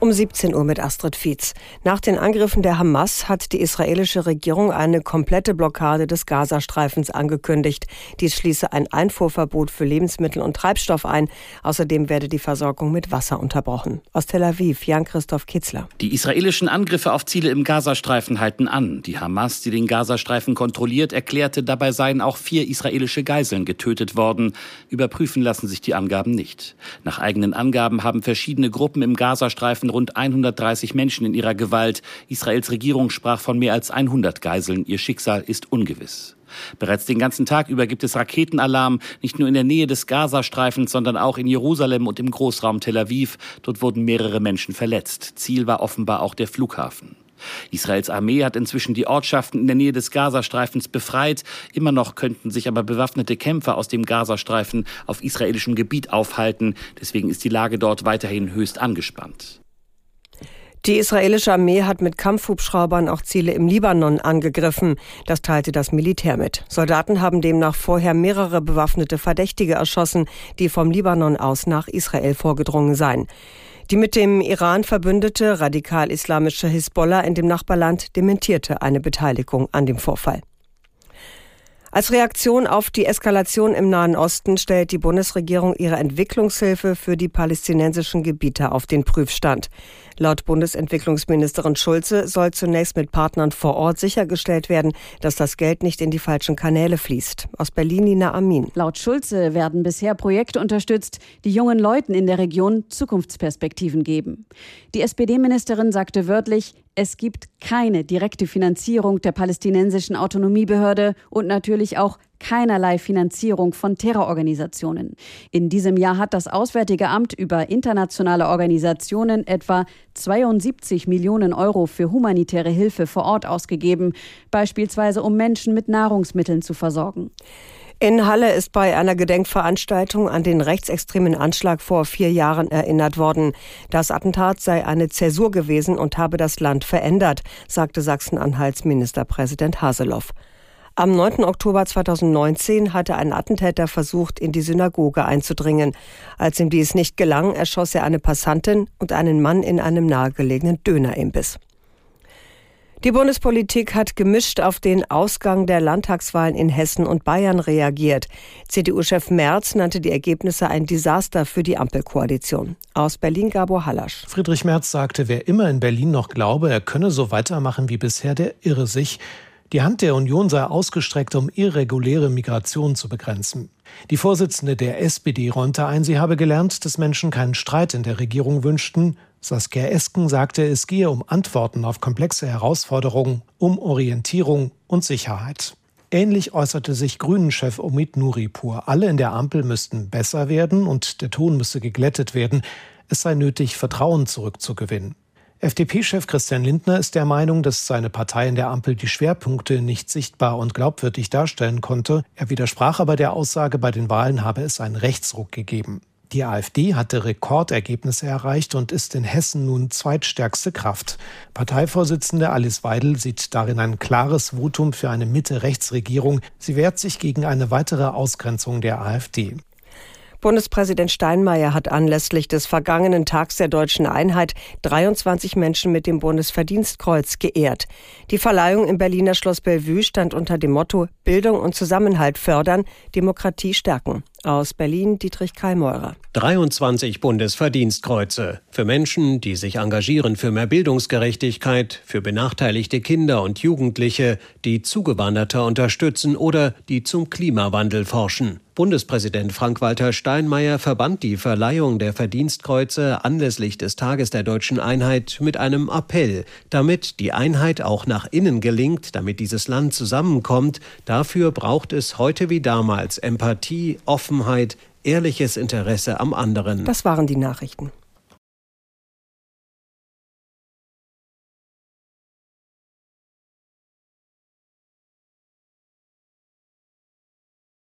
Um 17 Uhr mit Astrid Fietz. Nach den Angriffen der Hamas hat die israelische Regierung eine komplette Blockade des Gazastreifens angekündigt. Dies schließe ein Einfuhrverbot für Lebensmittel und Treibstoff ein. Außerdem werde die Versorgung mit Wasser unterbrochen. Aus Tel Aviv, Jan-Christoph Kitzler. Die israelischen Angriffe auf Ziele im Gazastreifen halten an. Die Hamas, die den Gazastreifen kontrolliert, erklärte, dabei seien auch vier israelische Geiseln getötet worden. Überprüfen lassen sich die Angaben nicht. Nach eigenen Angaben haben verschiedene Gruppen im Gazastreifen rund 130 Menschen in ihrer Gewalt. Israels Regierung sprach von mehr als 100 Geiseln. Ihr Schicksal ist ungewiss. Bereits den ganzen Tag über gibt es Raketenalarm, nicht nur in der Nähe des Gazastreifens, sondern auch in Jerusalem und im Großraum Tel Aviv. Dort wurden mehrere Menschen verletzt. Ziel war offenbar auch der Flughafen. Israels Armee hat inzwischen die Ortschaften in der Nähe des Gazastreifens befreit. Immer noch könnten sich aber bewaffnete Kämpfer aus dem Gazastreifen auf israelischem Gebiet aufhalten. Deswegen ist die Lage dort weiterhin höchst angespannt. Die israelische Armee hat mit Kampfhubschraubern auch Ziele im Libanon angegriffen. Das teilte das Militär mit. Soldaten haben demnach vorher mehrere bewaffnete Verdächtige erschossen, die vom Libanon aus nach Israel vorgedrungen seien. Die mit dem Iran verbündete radikal-islamische Hisbollah in dem Nachbarland dementierte eine Beteiligung an dem Vorfall. Als Reaktion auf die Eskalation im Nahen Osten stellt die Bundesregierung ihre Entwicklungshilfe für die palästinensischen Gebiete auf den Prüfstand. Laut Bundesentwicklungsministerin Schulze soll zunächst mit Partnern vor Ort sichergestellt werden, dass das Geld nicht in die falschen Kanäle fließt. Aus Berlin Nina Amin. Laut Schulze werden bisher Projekte unterstützt, die jungen Leuten in der Region Zukunftsperspektiven geben. Die SPD-Ministerin sagte wörtlich, es gibt keine direkte Finanzierung der palästinensischen Autonomiebehörde und natürlich auch keinerlei Finanzierung von Terrororganisationen. In diesem Jahr hat das Auswärtige Amt über internationale Organisationen etwa 72 Millionen Euro für humanitäre Hilfe vor Ort ausgegeben, beispielsweise um Menschen mit Nahrungsmitteln zu versorgen. In Halle ist bei einer Gedenkveranstaltung an den rechtsextremen Anschlag vor vier Jahren erinnert worden. Das Attentat sei eine Zäsur gewesen und habe das Land verändert, sagte Sachsen-Anhalts Ministerpräsident Haseloff. Am 9. Oktober 2019 hatte ein Attentäter versucht, in die Synagoge einzudringen. Als ihm dies nicht gelang, erschoss er eine Passantin und einen Mann in einem nahegelegenen Dönerimbiss. Die Bundespolitik hat gemischt auf den Ausgang der Landtagswahlen in Hessen und Bayern reagiert. CDU-Chef Merz nannte die Ergebnisse ein Desaster für die Ampelkoalition. Aus Berlin Gabor Hallasch. Friedrich Merz sagte, wer immer in Berlin noch glaube, er könne so weitermachen wie bisher, der irre sich. Die Hand der Union sei ausgestreckt, um irreguläre Migration zu begrenzen. Die Vorsitzende der SPD räumte ein, sie habe gelernt, dass Menschen keinen Streit in der Regierung wünschten, Saskia Esken sagte, es gehe um Antworten auf komplexe Herausforderungen, um Orientierung und Sicherheit. Ähnlich äußerte sich Grünen-Chef Omid Nuripur. Alle in der Ampel müssten besser werden und der Ton müsse geglättet werden. Es sei nötig, Vertrauen zurückzugewinnen. FDP-Chef Christian Lindner ist der Meinung, dass seine Partei in der Ampel die Schwerpunkte nicht sichtbar und glaubwürdig darstellen konnte. Er widersprach aber der Aussage, bei den Wahlen habe es einen Rechtsruck gegeben. Die AfD hatte Rekordergebnisse erreicht und ist in Hessen nun zweitstärkste Kraft. Parteivorsitzende Alice Weidel sieht darin ein klares Votum für eine Mitte-Rechts-Regierung. Sie wehrt sich gegen eine weitere Ausgrenzung der AfD. Bundespräsident Steinmeier hat anlässlich des vergangenen Tags der deutschen Einheit 23 Menschen mit dem Bundesverdienstkreuz geehrt. Die Verleihung im Berliner Schloss Bellevue stand unter dem Motto Bildung und Zusammenhalt fördern, Demokratie stärken. Aus Berlin Dietrich Kallmeurer. 23 Bundesverdienstkreuze für Menschen, die sich engagieren für mehr Bildungsgerechtigkeit, für benachteiligte Kinder und Jugendliche, die Zugewanderte unterstützen oder die zum Klimawandel forschen. Bundespräsident Frank-Walter Steinmeier verband die Verleihung der Verdienstkreuze anlässlich des Tages der deutschen Einheit mit einem Appell, damit die Einheit auch nach innen gelingt, damit dieses Land zusammenkommt. Dafür braucht es heute wie damals Empathie, Offenheit, ehrliches Interesse am anderen. Das waren die Nachrichten.